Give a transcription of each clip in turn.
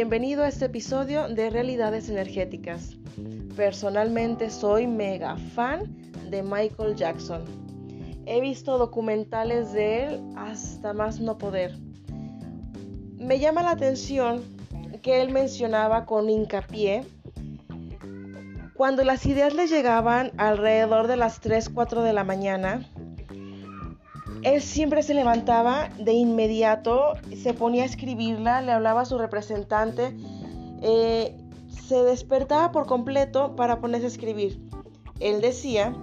Bienvenido a este episodio de Realidades Energéticas. Personalmente soy mega fan de Michael Jackson. He visto documentales de él hasta más no poder. Me llama la atención que él mencionaba con hincapié cuando las ideas le llegaban alrededor de las 3, 4 de la mañana, él siempre se levantaba de inmediato, se ponía a escribirla, le hablaba a su representante, eh, se despertaba por completo para ponerse a escribir. Él decía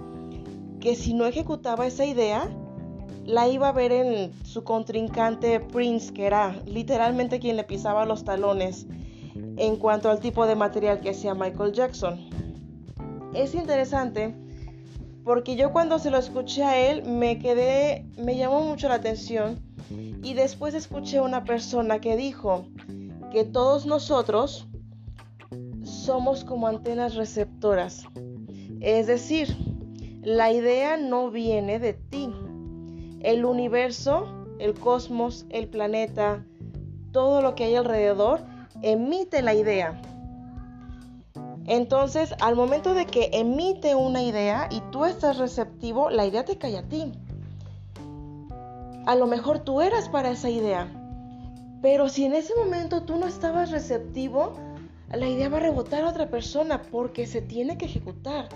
que si no ejecutaba esa idea, la iba a ver en su contrincante Prince, que era literalmente quien le pisaba los talones en cuanto al tipo de material que hacía Michael Jackson. Es interesante porque yo cuando se lo escuché a él me quedé, me llamó mucho la atención y después escuché a una persona que dijo que todos nosotros somos como antenas receptoras. Es decir, la idea no viene de ti. El universo, el cosmos, el planeta, todo lo que hay alrededor emite la idea. Entonces, al momento de que emite una idea y tú estás receptivo, la idea te cae a ti. A lo mejor tú eras para esa idea, pero si en ese momento tú no estabas receptivo, la idea va a rebotar a otra persona porque se tiene que ejecutar.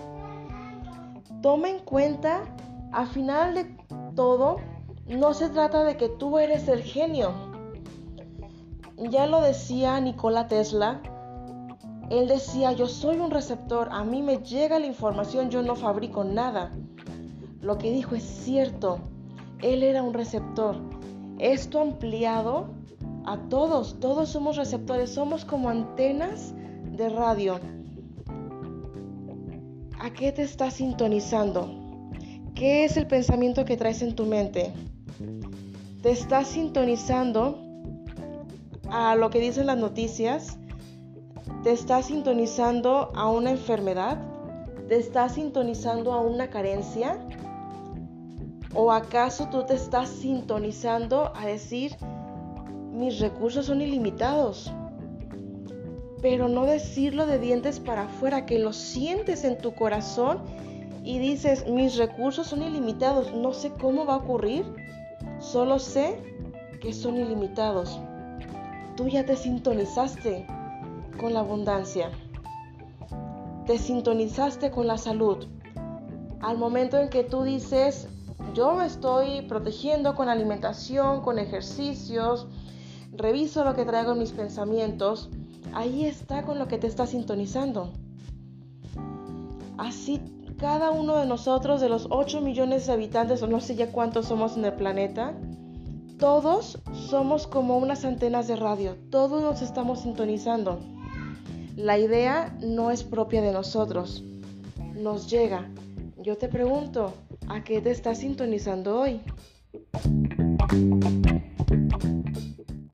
Toma en cuenta, al final de todo, no se trata de que tú eres el genio. Ya lo decía Nikola Tesla, él decía, yo soy un receptor, a mí me llega la información, yo no fabrico nada. Lo que dijo es cierto, él era un receptor. Esto ampliado a todos, todos somos receptores, somos como antenas de radio. ¿A qué te estás sintonizando? ¿Qué es el pensamiento que traes en tu mente? ¿Te estás sintonizando a lo que dicen las noticias? ¿Te estás sintonizando a una enfermedad? ¿Te estás sintonizando a una carencia? ¿O acaso tú te estás sintonizando a decir, mis recursos son ilimitados? Pero no decirlo de dientes para afuera, que lo sientes en tu corazón y dices, mis recursos son ilimitados, no sé cómo va a ocurrir, solo sé que son ilimitados. Tú ya te sintonizaste con la abundancia. Te sintonizaste con la salud. Al momento en que tú dices, yo me estoy protegiendo con alimentación, con ejercicios, reviso lo que traigo en mis pensamientos, ahí está con lo que te está sintonizando. Así cada uno de nosotros, de los 8 millones de habitantes, o no sé ya cuántos somos en el planeta, todos somos como unas antenas de radio, todos nos estamos sintonizando. La idea no es propia de nosotros, nos llega. Yo te pregunto, ¿a qué te estás sintonizando hoy?